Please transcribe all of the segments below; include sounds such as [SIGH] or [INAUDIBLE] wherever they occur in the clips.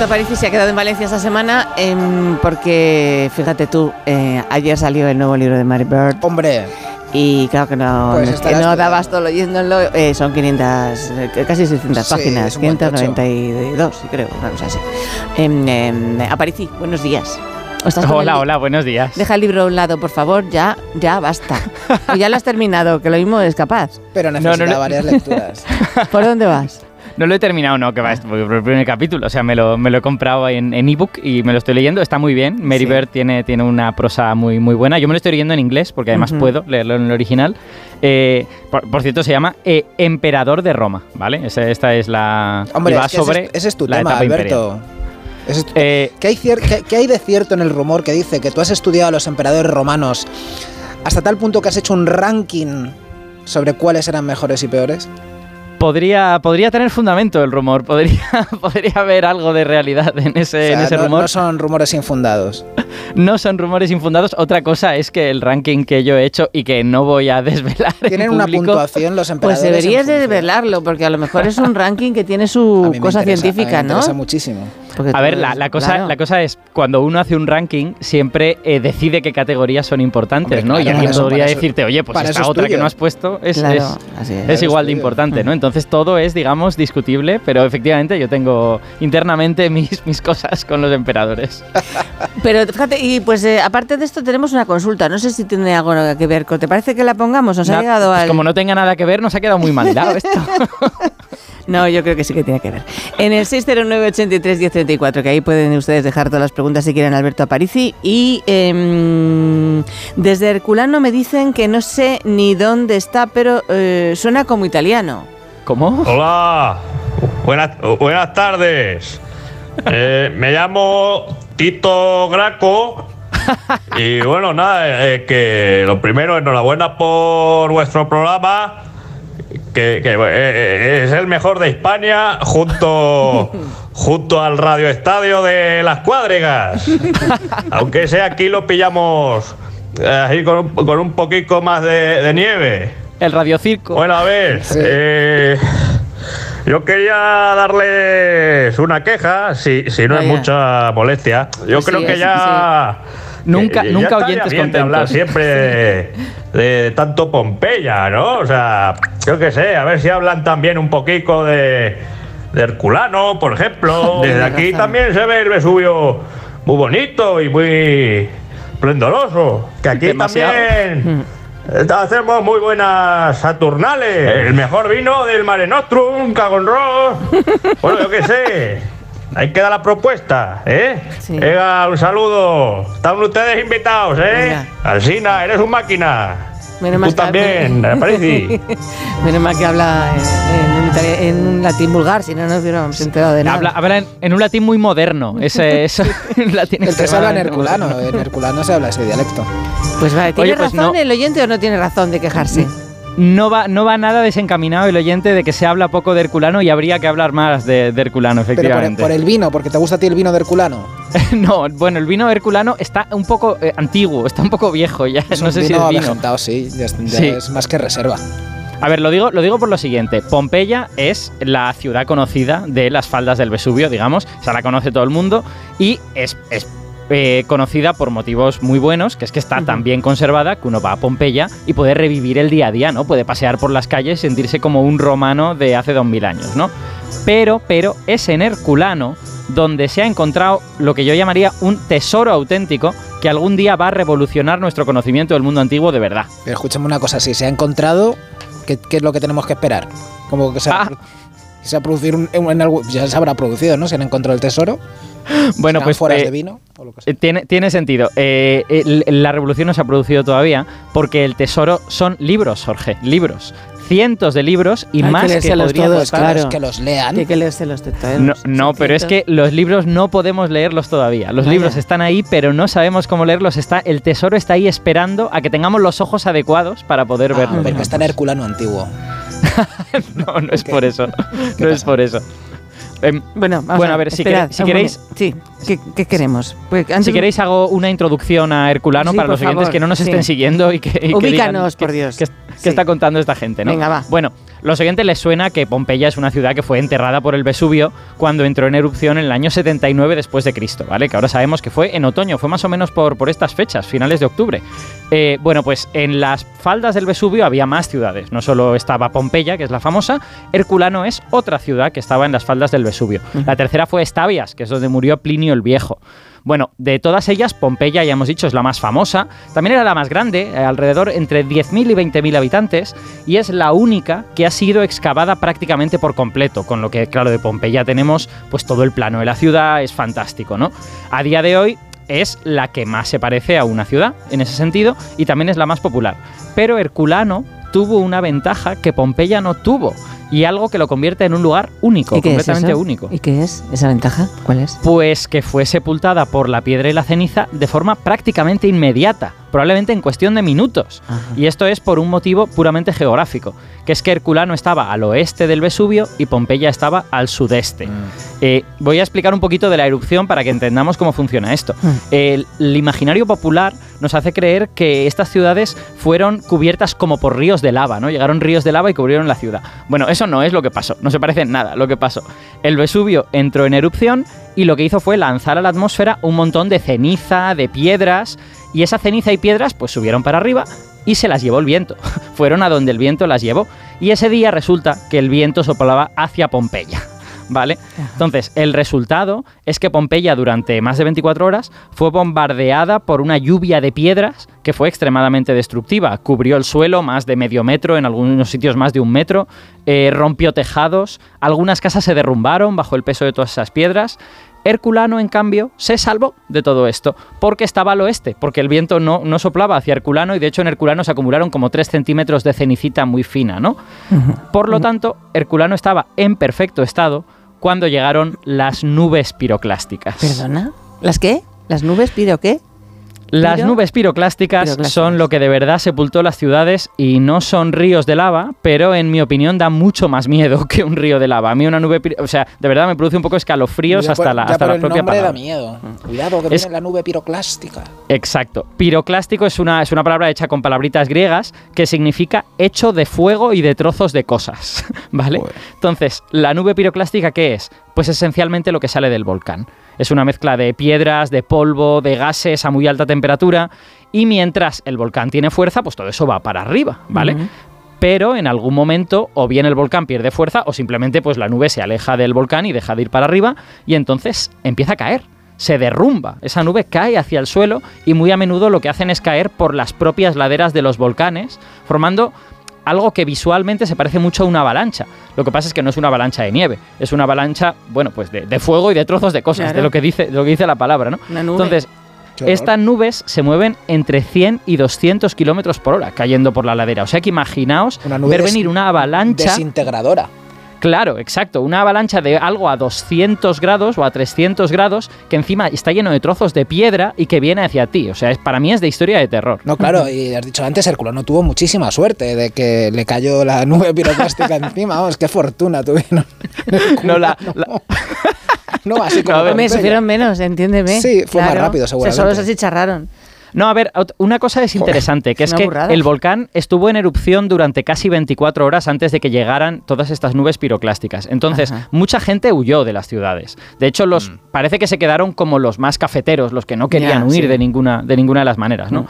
Alberto Parisi se ha quedado en Valencia esta semana em, porque, fíjate tú, eh, ayer salió el nuevo libro de Mary Bird. Hombre. Y claro que no, Pues no, estarás no dabas todo leyéndolo. eh, son 500, eh, casi 600 Sí, páginas, es un buen tocho. 592, sí, creo, una cosa así. Em, em, Aparici, buenos días. ¿O estás con Hola, hola, buenos días. Deja el libro a un lado, por favor, ya, ya basta. O [LAUGHS] ya lo has terminado, que lo mismo es capaz. Pero No, necesita no, no. varias lecturas. ¿Por dónde vas? No lo he terminado, no, que va, es por el primer capítulo. O sea, me lo, me lo he comprado en en ebook y me lo estoy leyendo. Está muy bien. Mary Sí. Bird tiene, tiene una prosa muy, muy buena. Yo me lo estoy leyendo en inglés porque además puedo leerlo en el original. Eh, por, por cierto, se llama eh, Emperador de Roma, ¿vale? Esa- esta es la. Hombre, va es que sobre es- ese es tu la tema, imperial. Alberto. Es Eh, ¿Qué hay, qué- qué hay de cierto en el rumor que dice que tú has estudiado a los emperadores romanos hasta tal punto que has hecho un ranking sobre cuáles eran mejores y peores? Podría, podría tener fundamento el rumor. Podría, [LAUGHS] podría haber algo de realidad en ese, O sea, en ese no, rumor. no son rumores infundados. [LAUGHS] No son rumores infundados. Otra cosa es que el ranking que yo he hecho y que no voy a [LAUGHS] desvelar. en Tienen una puntuación los Pues emperadores. deberías en de función- desvelarlo, porque a lo mejor es un ranking que tiene su cosa interesa, científica, a mí me ¿no? interesa muchísimo. Porque A ver, la, la cosa, claro. la cosa es, cuando uno hace un ranking, siempre eh, decide qué categorías son importantes, Hombre, ¿no? claro, y alguien podría eso- decirte, oye, pues esta otra que no has puesto es, Claro, es- así es. es igual de importante, ¿no? Entonces todo es, digamos, discutible, pero efectivamente yo tengo internamente mis, [LAUGHS] mis cosas con los emperadores. [LAUGHS] Pero fíjate, y pues eh, aparte de esto tenemos una consulta, no sé si tiene algo que ver con... ¿Te parece que la pongamos? Nos ha Na- llegado pues al... como no tenga nada que ver, nos ha quedado muy mal hilado esto. [LAUGHS] No, yo creo que sí que tiene que ver. En el 609-83-1034, que ahí pueden ustedes dejar todas las preguntas si quieren Alberto Aparici. Y em, desde Herculano me dicen que no sé ni dónde está, pero eh, suena como italiano. ¿Cómo? Hola, buenas, buenas tardes. [LAUGHS] Eh, me llamo Tito Graco. Y bueno, nada, eh, que lo primero, enhorabuena por vuestro programa. Que, que, eh, eh, es el mejor de España junto, [LAUGHS] junto al Radio Estadio de las Cuadrigas. [LAUGHS] Aunque sea aquí lo pillamos eh, así con un, con un poquito más de, de nieve. El radiocirco. Bueno, a ver, eh, yo quería darles una queja, si, si no es mucha molestia. Yo Pues creo sí, que es- ya... Nunca- ya nunca oyentes bien de contentos. hablar siempre de, [LAUGHS] de tanto Pompeya, ¿no? O sea, yo qué sé, a ver si hablan también un poquito de, de Herculano, por ejemplo. [LAUGHS] Desde aquí razón. también se ve el Vesubio muy bonito y muy esplendoroso. Que aquí Demasiado. también... Eh, Hacemos muy buenas Saturnales. El mejor vino del Mare Nostrum, Cagon Ross. [LAUGHS] Bueno, yo qué sé. Ahí queda la propuesta, ¿eh? Sí. Venga, un saludo. Están ustedes invitados, ¿eh? Venga. Alsina, eres un máquina. Menos Tú mal que- también, Aparici. [LAUGHS] Menos mal que habla en, en en un latín vulgar, si no, no nos hubiéramos enterado de nada. Habla, habla en, en un latín muy moderno. Ese, [LAUGHS] eso, un latín El que se habla en herculano. En herculano se habla ese dialecto. Pues vale, ¿tiene Oye, pues razón no. el oyente o no tiene razón de quejarse? No va, no va nada desencaminado el oyente de que se habla poco de Herculano y habría que hablar más de, de Herculano, Pero por, efectivamente. por el vino, porque te gusta a ti el vino de herculano. [LAUGHS] no, bueno, el vino Herculano está un poco eh, antiguo, está un poco viejo ya. Es [LAUGHS] no un sé si es vino. sí. Ya, es- ya Sí. es más que reserva. A ver, lo digo, lo digo por lo siguiente. Pompeya es la ciudad conocida de las faldas del Vesubio, digamos. O sea, la conoce todo el mundo y es, es, eh, conocida por motivos muy buenos, que es que está tan bien conservada que uno va a Pompeya y puede revivir el día a día, ¿no? Puede pasear por las calles y sentirse como un romano de hace dos mil años, ¿no? Pero, pero es en Herculano donde se ha encontrado lo que yo llamaría un tesoro auténtico que algún día va a revolucionar nuestro conocimiento del mundo antiguo de verdad. Pero escúchame una cosa, si se ha encontrado, ¿qué, qué es lo que tenemos que esperar? Como que se va, Ah. a- se va a producir un, en algún- ya se habrá producido, ¿no? Se han encontrado el tesoro. [LAUGHS] Bueno, pues eh, de vino o lo que sea. Eh, Tiene, tiene sentido. Eh, la revolución no se ha producido todavía porque el tesoro son libros, Jorge, libros. cientos de libros y Hay que más que todos, Claro, claro. es que los lean. Hay que leérselos de todos. No, no, pero es que los libros no podemos leerlos todavía. Los Vaya. libros están ahí, pero no sabemos cómo leerlos. Está, el tesoro está ahí esperando a que tengamos los ojos adecuados para poder Ah, verlo. porque está en Herculano antiguo. [LAUGHS] No, no es por eso. [LAUGHS] ¿Qué No es por eso. Em, Bueno, vamos Bueno, a ver, si esperad, queréis- si queréis-. Sí, ¿qué, qué queremos? Pues antes si queréis hago una introducción a Herculano Sí, para los oyentes favor, que no nos sí. estén siguiendo y que, y que Ubícanos, digan por Dios. qué, qué Sí. está contando esta gente, ¿no? Venga, va. Bueno, los oyentes les suena que Pompeya es una ciudad que fue enterrada por el Vesubio cuando entró en erupción en el año 79 después de Cristo, ¿vale? Que ahora sabemos que fue en otoño, fue más o menos por, por estas fechas, finales de octubre. Eh, bueno, pues en las faldas del Vesubio había más ciudades. No solo estaba Pompeya, que es la famosa, Herculano es otra ciudad que estaba en las faldas del Vesubio. La tercera fue Estabias, que es donde murió Plinio el Viejo. Bueno, de todas ellas, Pompeya, ya hemos dicho, es la más famosa. También era la más grande, eh, alrededor entre 10.000 y 20.000 habitantes, y es la única que ha sido excavada prácticamente por completo, con lo que, claro, de Pompeya tenemos pues todo el plano de la ciudad, es fantástico, ¿no? A día de hoy es la que más se parece a una ciudad, en ese sentido, y también es la más popular. Pero Herculano tuvo una ventaja que Pompeya no tuvo, y algo que lo convierte en un lugar único, ¿Y qué es completamente único. ¿Y qué es esa ventaja? ¿Cuál es? Pues que fue sepultada por la piedra y la ceniza de forma prácticamente inmediata, probablemente en cuestión de minutos. Ajá. Y esto es por un motivo puramente geográfico, que es que Herculano estaba al oeste del Vesubio y Pompeya estaba al sudeste. Mm. Eh, voy a explicar un poquito de la erupción para que entendamos cómo funciona esto. Mm. El, el imaginario popular nos hace creer que estas ciudades fueron cubiertas como por ríos de lava, ¿no? Llegaron ríos de lava y cubrieron la ciudad. Bueno, eso no es lo que pasó, no se parece en nada lo que pasó. El Vesubio entró en erupción y lo que hizo fue lanzar a la atmósfera un montón de ceniza, de piedras, y esa ceniza y piedras pues subieron para arriba y se las llevó el viento. [LAUGHS] Fueron a donde el viento las llevó. Y ese día resulta que el viento soplaba hacia Pompeya. [LAUGHS] ¿Vale? Entonces, el resultado es que Pompeya durante más de 24 horas fue bombardeada por una lluvia de piedras que fue extremadamente destructiva. Cubrió el suelo más de medio metro, en algunos sitios más de un metro, eh, rompió tejados, algunas casas se derrumbaron bajo el peso de todas esas piedras. Herculano, en cambio, se salvó de todo esto, porque estaba al oeste, porque el viento no, no soplaba hacia Herculano y de hecho en Herculano se acumularon como 3 centímetros de cenicita muy fina, ¿no? Por lo tanto, Herculano estaba en perfecto estado cuando llegaron las nubes piroclásticas. ¿Perdona? ¿Las qué? ¿Las nubes pido qué? Las Piro- nubes piroclásticas, piroclásticas. son lo que de verdad sepultó las ciudades y no son ríos de lava, pero en mi opinión da mucho más miedo [LAUGHS] que un río de lava. A mí una nube, piro- o sea, de verdad me produce un poco escalofríos Ya por- hasta la, hasta la el propia nombre da miedo. Cuidado, que Es- viene la nube piroclástica. Exacto. Piroclástico es una, es una palabra hecha con palabritas griegas que significa hecho de fuego y de trozos de cosas. [LAUGHS] ¿Vale? Joder. Entonces, ¿la nube piroclástica qué es? Pues esencialmente lo que sale del volcán. Es una mezcla de piedras, de polvo, de gases a muy alta temperatura. Y mientras el volcán tiene fuerza, pues todo eso va para arriba, ¿vale? Pero en algún momento o bien el volcán pierde fuerza o simplemente pues la nube se aleja del volcán y deja de ir para arriba y entonces empieza a caer. Se derrumba, esa nube cae hacia el suelo y muy a menudo lo que hacen es caer por las propias laderas de los volcanes, formando algo que visualmente se parece mucho a una avalancha. Lo que pasa es que no es una avalancha de nieve, es una avalancha, bueno, pues de, de fuego y de trozos de cosas, Claro. de lo que dice, de lo que dice la palabra, ¿no? Una nube. Entonces, estas nubes se mueven entre 100 y 200 kilómetros por hora cayendo por la ladera. O sea que imaginaos Una nube ver venir una avalancha. Desintegradora. Claro, exacto. Una avalancha de algo a 200 grados o a 300 grados que encima está lleno de trozos de piedra y que viene hacia ti. O sea, es, para mí es de historia de terror. No, claro, y has dicho antes, Herculano tuvo muchísima suerte de que le cayó la [LAUGHS] nube piroclástica encima. Vamos, qué fortuna tuvieron. [LAUGHS] No, la- la- [LAUGHS] No, así como ver, Me sufrieron menos, entiéndeme. Sí, fue más rápido, O sea, seguramente. solo se achicharraron. No, a ver, una cosa es interesante, que es que burrada. el volcán estuvo en erupción durante casi 24 horas antes de que llegaran todas estas nubes piroclásticas. Entonces, Ajá. mucha gente huyó de las ciudades. De hecho, los parece que se quedaron como los más cafeteros, los que no querían Ya, huir sí. de ninguna de ninguna de las maneras, ¿no? Mm.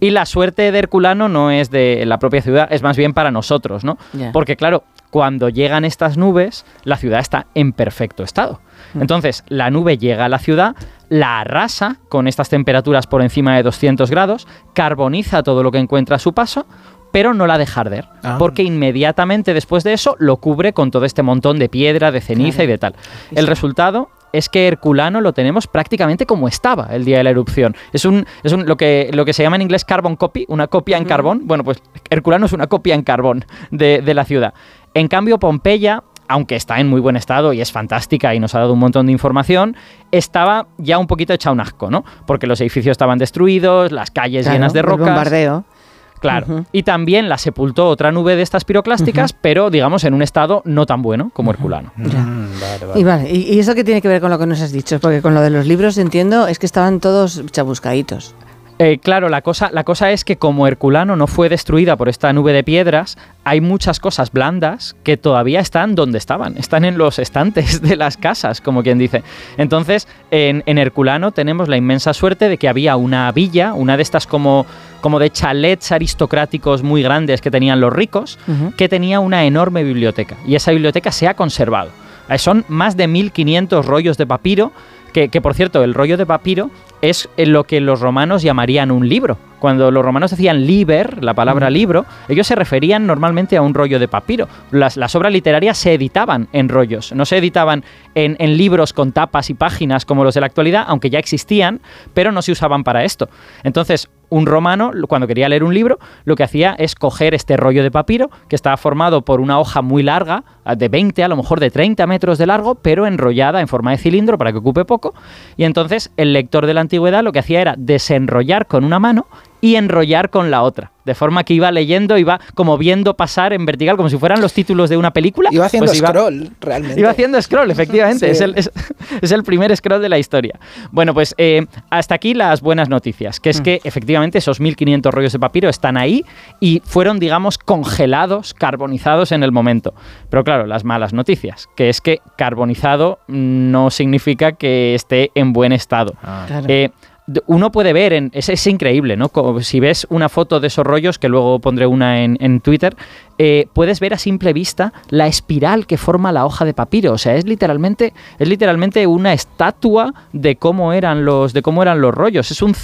Y la suerte de Herculano no es de la propia ciudad, es más bien para nosotros, ¿no? Porque claro, cuando llegan estas nubes, la ciudad está en perfecto estado. Mm. Entonces, la nube llega a la ciudad, la arrasa con estas temperaturas por encima de 200 grados, carboniza todo lo que encuentra a su paso, pero no la deja arder, Ah. porque inmediatamente después de eso lo cubre con todo este montón de piedra, de ceniza Claro. y de tal. El resultado es que Herculano lo tenemos prácticamente como estaba el día de la erupción. Es un, es un lo que lo que se llama en inglés carbon copy, una copia en carbón. Bueno, pues Herculano es una copia en carbón de, de la ciudad. En cambio, Pompeya aunque está en muy buen estado y es fantástica y nos ha dado un montón de información, estaba ya un poquito hecha un asco, ¿no? Porque los edificios estaban destruidos, las calles Claro, llenas de el rocas. bombardeo. Claro. Y también la sepultó otra nube de estas piroclásticas, pero digamos en un estado no tan bueno como Herculano. Mm, vale, vale. Y vale, ¿y, y eso qué tiene que ver con lo que nos has dicho? Porque con lo de los libros entiendo es que estaban todos chabuscaditos. Eh, claro, la cosa, la cosa es que como Herculano no fue destruida por esta nube de piedras, hay muchas cosas blandas que todavía están donde estaban, están en los estantes de las casas, como quien dice. Entonces, en, en Herculano tenemos la inmensa suerte de que había una villa, una de estas como, como de chalets aristocráticos muy grandes que tenían los ricos, que tenía una enorme biblioteca. Y esa biblioteca se ha conservado. Eh, Son más de 1500 rollos de papiro, que, que, por cierto, el rollo de papiro es lo que los romanos llamarían un libro. Cuando los romanos decían liber, la palabra libro, ellos se referían normalmente a un rollo de papiro. Las, las obras literarias se editaban en rollos, no se editaban en, en libros con tapas y páginas como los de la actualidad, aunque ya existían, pero no se usaban para esto. Entonces, un romano, cuando quería leer un libro, lo que hacía es coger este rollo de papiro, que estaba formado por una hoja muy larga, de 20, a lo mejor de 30 metros de largo, pero enrollada en forma de cilindro para que ocupe poco. Y entonces el lector de la antigüedad lo que hacía era desenrollar con una mano y enrollar con la otra. De forma que iba leyendo, iba como viendo pasar en vertical, como si fueran los títulos de una película. Iba haciendo pues iba- scroll, realmente. Iba haciendo scroll, [LAUGHS] efectivamente. Sí. Es, el, es- [LAUGHS] es el primer scroll de la historia. Bueno, pues eh, hasta aquí las buenas noticias, que es que efectivamente esos 1500 rollos de papiro están ahí y fueron, digamos, congelados, carbonizados en el momento. Pero claro, las malas noticias, que es que carbonizado no significa que esté en buen estado. Claro. Eh, uno puede ver, en, es, es increíble, ¿no? Como si ves una foto de esos rollos, que luego pondré una en, en Twitter, eh, puedes ver a simple vista la espiral que forma la hoja de papiro. O sea, es literalmente, es literalmente una estatua de cómo eran los, de cómo eran los rollos. Es un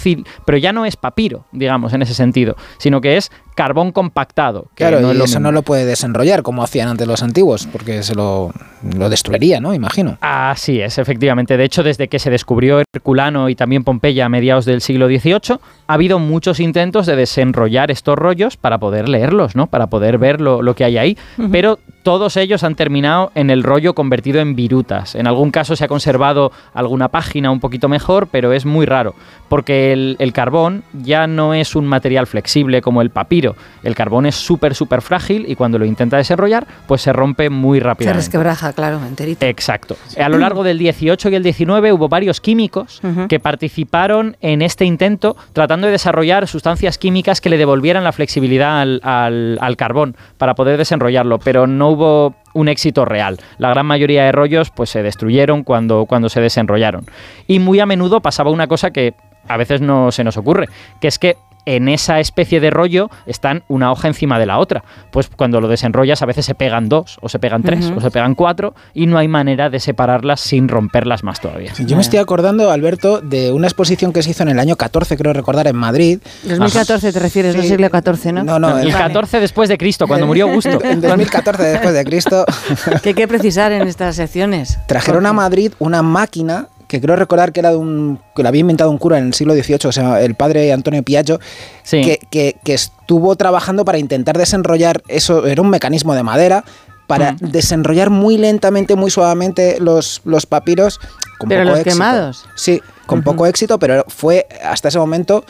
pero ya no es papiro, digamos, en ese sentido, sino que es carbón compactado. que Claro, no es y lo eso mismo. no lo puede desenrollar como hacían antes los antiguos, porque se lo, lo destruiría, ¿no? Imagino. Así es, efectivamente. De hecho, desde que se descubrió Herculano y también Pompeya a mediados del siglo XVIII, ha habido muchos intentos de desenrollar estos rollos para poder leerlos, ¿no? Para poder ver lo, lo que hay ahí. Pero todos ellos han terminado en el rollo convertido en virutas. En algún caso se ha conservado alguna página un poquito mejor, pero es muy raro. Porque el, el carbón ya no es un material flexible como el papiro. El carbón es súper, súper frágil y cuando lo intenta desarrollar, pues se rompe muy Se rápidamente. resquebraja, claro, enterito. Exacto. A lo largo del 18 y el 19 hubo varios químicos que participaron en este intento tratando de desarrollar sustancias químicas que le devolvieran la flexibilidad al, al- al carbón para poder desenrollarlo, pero no hubo un éxito real. La gran mayoría de rollos pues se destruyeron cuando, cuando se desenrollaron. Y muy a menudo pasaba una cosa que a veces no se nos ocurre, que es que en esa especie de rollo están una hoja encima de la otra. Pues cuando lo desenrollas a veces se pegan dos, o se pegan tres, Ujú. o se pegan cuatro, y no hay manera de separarlas sin romperlas más todavía. Yo me estoy acordando, Alberto, de una exposición que se hizo en el año 14, creo recordar, en Madrid. 2014 te refieres, no Sí. siglo XIV, ¿no? No, no, el el- 14 después de Cristo, cuando murió Augusto. [LAUGHS] En 2014 después de Cristo, [LAUGHS] Que hay que precisar en estas secciones. trajeron a. Madrid una máquina que creo recordar que era de un que la había inventado un cura en el siglo XVIII, o sea, el padre Antonio Piaggio, Sí. que, que- que estuvo trabajando para intentar desenrollar eso, era un mecanismo de madera para Mm. desenrollar muy lentamente, muy suavemente los, los papiros. Con Pero poco los éxito. quemados. Sí, con poco éxito, pero fue hasta ese momento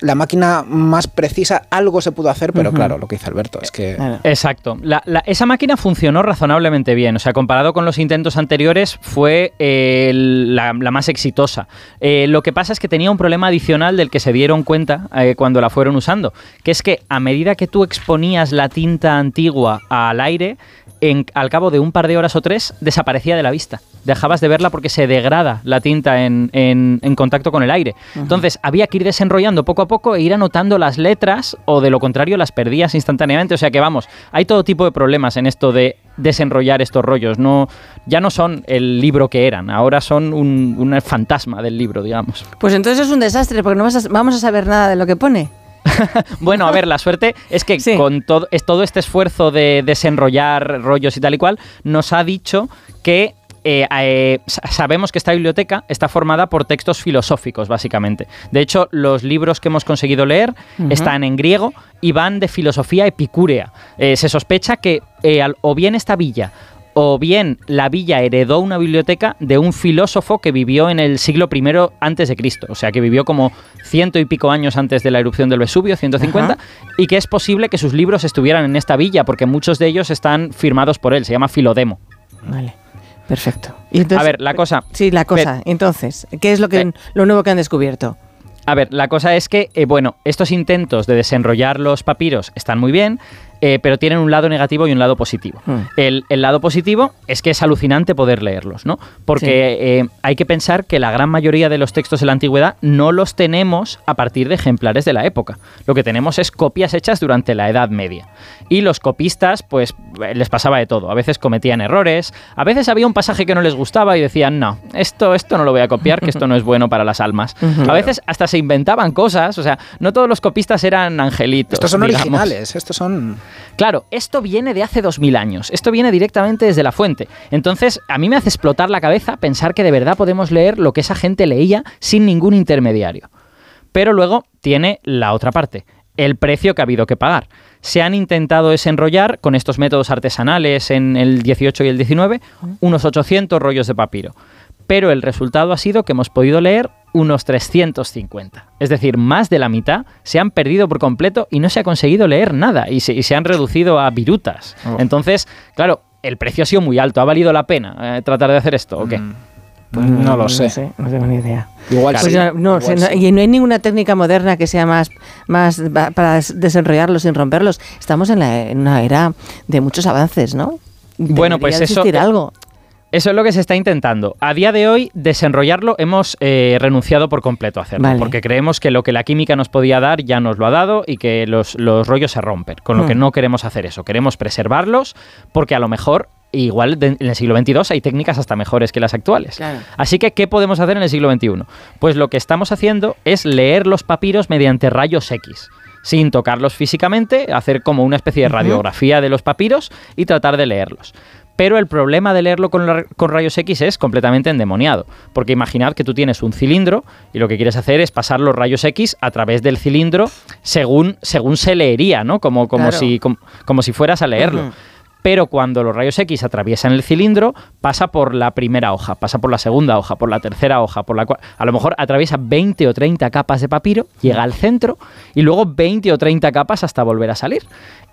la máquina más precisa. Algo se pudo hacer, pero claro, lo que hizo Alberto es que... Exacto. La- la- esa máquina funcionó razonablemente bien. O sea, comparado con los intentos anteriores, fue eh, la, la más exitosa. Eh, lo que pasa es que tenía un problema adicional del que se dieron cuenta eh, cuando la fueron usando, que es que a medida que tú exponías la tinta antigua al aire, en- al cabo de un par de horas o tres, desaparecía de la vista. Dejabas de verla porque se degrada la tinta en, en- en contacto con el aire. Entonces había que ir desenrollando poco a poco e ir anotando las letras o de lo contrario las perdías instantáneamente. O sea que vamos, hay todo tipo de problemas en esto de desenrollar estos rollos. No, ya no son el libro que eran, ahora son un, un fantasma del libro, digamos. Pues entonces es un desastre, porque no vas a- vamos a saber nada de lo que pone. [LAUGHS] Bueno, a ver, la suerte es que Sí. con todo, es todo este esfuerzo de desenrollar rollos y tal y cual, nos ha dicho que eh, eh, sa- sabemos que esta biblioteca está formada por textos filosóficos, básicamente. De hecho, los libros que hemos conseguido leer están en griego y van de filosofía epicúrea. Eh, se sospecha que al- o bien esta villa o bien la villa heredó una biblioteca de un filósofo que vivió en el siglo I antes de Cristo, o sea que vivió como ciento y pico años antes de la erupción del Vesubio, 150, y que es posible que sus libros estuvieran en esta villa porque muchos de ellos están firmados por él, se llama Filodemo. Vale, perfecto. Y entonces- A ver, la cosa- Sí, la cosa. Entonces, ¿qué es lo, que, lo nuevo que han descubierto? A ver, la cosa es que, eh, bueno, estos intentos de desenrollar los papiros están muy bien, eh, pero tienen un lado negativo y un lado positivo. Hmm. El, el lado positivo es que es alucinante poder leerlos, ¿no? Porque eh, hay que pensar que la gran mayoría de los textos de la antigüedad no los tenemos a partir de ejemplares de la época. Lo que tenemos es copias hechas durante la Edad Media. Y los copistas, pues, les pasaba de todo. A veces cometían errores, a veces había un pasaje que no les gustaba y decían, no, esto, esto no lo voy a copiar, que esto no es bueno para las almas. [LAUGHS] A veces hasta se inventaban cosas, o sea, no todos los copistas eran angelitos. Estos son digamos. originales, estos son... Claro, esto viene de hace 2000 años, esto viene directamente desde la fuente. Entonces, a mí me hace explotar la cabeza pensar que de verdad podemos leer lo que esa gente leía sin ningún intermediario. Pero luego tiene la otra parte, el precio que ha habido que pagar. Se han intentado desenrollar con estos métodos artesanales en el 18 y el 19 unos 800 rollos de papiro. Pero el resultado ha sido que hemos podido leer unos 350. Es decir, más de la mitad se han perdido por completo y no se ha conseguido leer nada y se, y se han reducido a virutas. Oh. Entonces, claro, el precio ha sido muy alto. ¿Ha valido la pena eh, tratar de hacer esto o qué? Mm, pues no lo sé. No sé, no tengo ni idea. Igual Pues sí. no, no igual sé, sí. y no hay ninguna técnica moderna que sea más, más para des- desenrollarlos sin romperlos. Estamos en, la- en una era de muchos avances, ¿no? Bueno, pues eso- algo. Eso es lo que se está intentando. A día de hoy, desenrollarlo hemos eh, renunciado por completo a hacerlo, Vale. porque creemos que lo que la química nos podía dar ya nos lo ha dado y que los, los rollos se rompen, con lo que Hmm. no queremos hacer eso. Queremos preservarlos porque a lo mejor, igual en el siglo XXII hay técnicas hasta mejores que las actuales. Claro. Así que, ¿qué podemos hacer en el siglo XXI? Pues lo que estamos haciendo es leer los papiros mediante rayos X. Sin tocarlos físicamente, hacer como una especie de radiografía de los papiros y tratar de leerlos. Pero el problema de leerlo con, la- con rayos X es completamente endemoniado. Porque imaginad que tú tienes un cilindro y lo que quieres hacer es pasar los rayos X a través del cilindro según, según se leería, ¿no? Como, como, Claro. si, como, como si fueras a leerlo. Pero cuando los rayos X atraviesan el cilindro, pasa por la primera hoja, pasa por la segunda hoja, por la tercera hoja, por la a lo mejor atraviesa 20 o 30 capas de papiro, llega al centro y luego 20 o 30 capas hasta volver a salir.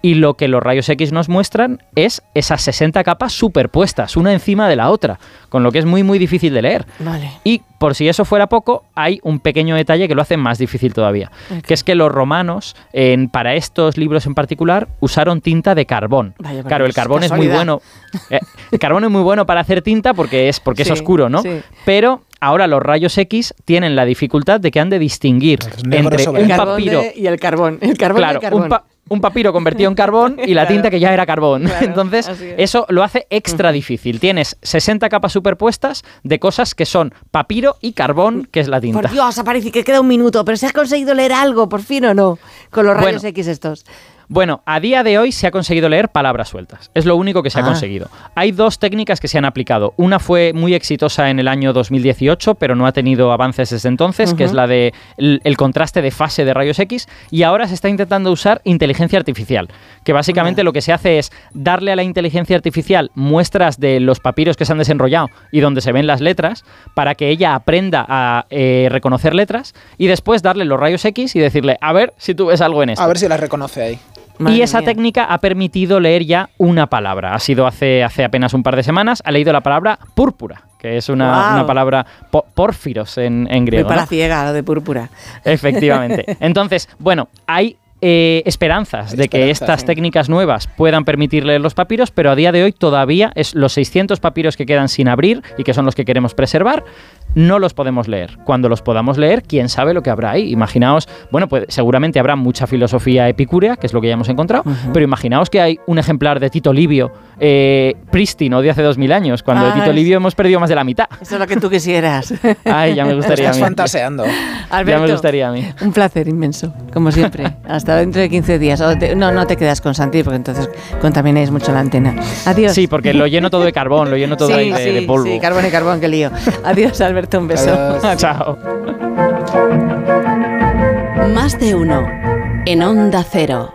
Y lo que los rayos X nos muestran es esas 60 capas superpuestas, una encima de la otra, con lo que es muy muy difícil de leer. Vale. Y por si eso fuera poco, hay un pequeño detalle que lo hace más difícil todavía, que es que los romanos, en- para estos libros en particular, usaron tinta de carbón. Vaya, claro, el carbón es muy bueno. eh, el carbón es muy bueno para hacer tinta porque es porque Sí, es oscuro, ¿no? sí. Pero ahora los rayos X tienen la dificultad de que han de distinguir entre un El carbón papiro de- y el carbón. El carbón claro, y el carbón. Un, pa- un papiro convertido en [LAUGHS] carbón y la Claro. tinta que ya era carbón. Claro, Entonces, es. eso lo hace extra difícil. Tienes 60 capas superpuestas de cosas que son papiro y carbón, que es la tinta. Por Dios, aparece que queda un minuto, pero ¿se has conseguido leer algo, por fin o no? Con los rayos Bueno. X estos. Bueno, a día de hoy se ha conseguido leer palabras sueltas. Es lo único que se ha Ah. conseguido. Hay dos técnicas que se han aplicado. Una fue muy exitosa en el año 2018, pero no ha tenido avances desde entonces, que es la de el, el contraste de fase de rayos X. Y ahora se está intentando usar inteligencia artificial, que básicamente lo que se hace es darle a la inteligencia artificial muestras de los papiros que se han desenrollado y donde se ven las letras, para que ella aprenda a eh, reconocer letras y después darle los rayos X y decirle, a ver si tú ves algo en esto. A ver si las reconoce ahí. Madre Y esa mía. técnica ha permitido leer ya una palabra. Ha sido hace, hace apenas un par de semanas. Ha leído la palabra púrpura, que es una, una palabra po- pórfiros en, en Muy griego. para ¿no? ciega, lo de púrpura. Efectivamente. [LAUGHS] Entonces, bueno, hay eh, esperanzas de que Esperanzas, estas sí. técnicas nuevas puedan permitir leer los papiros, pero a día de hoy todavía es los 600 papiros que quedan sin abrir y que son los que queremos preservar, no los podemos leer. Cuando los podamos leer, quién sabe lo que habrá ahí. Imaginaos, bueno, pues seguramente habrá mucha filosofía epicúrea, que es lo que ya hemos encontrado, pero imaginaos que hay un ejemplar de Tito Livio eh, prístino de hace 2000 años, cuando de Ah, Tito es- Livio hemos perdido más de la mitad. Eso es lo que tú quisieras. [LAUGHS] Ay, ya me gustaría a Estás mí. fantaseando. [LAUGHS] Ya me gustaría a mí. Un placer inmenso, como siempre. Hasta [LAUGHS] dentro de 15 días. O te- no, no te quedas con Santi, porque entonces contamináis mucho la antena. Adiós. Sí, porque lo lleno todo de carbón, lo lleno todo sí, ahí de, sí, de polvo. sí, carbón y carbón, qué lío. Adiós, Alberto, un beso. Adiós. [LAUGHS] Chao. Más de uno. En Onda Cero.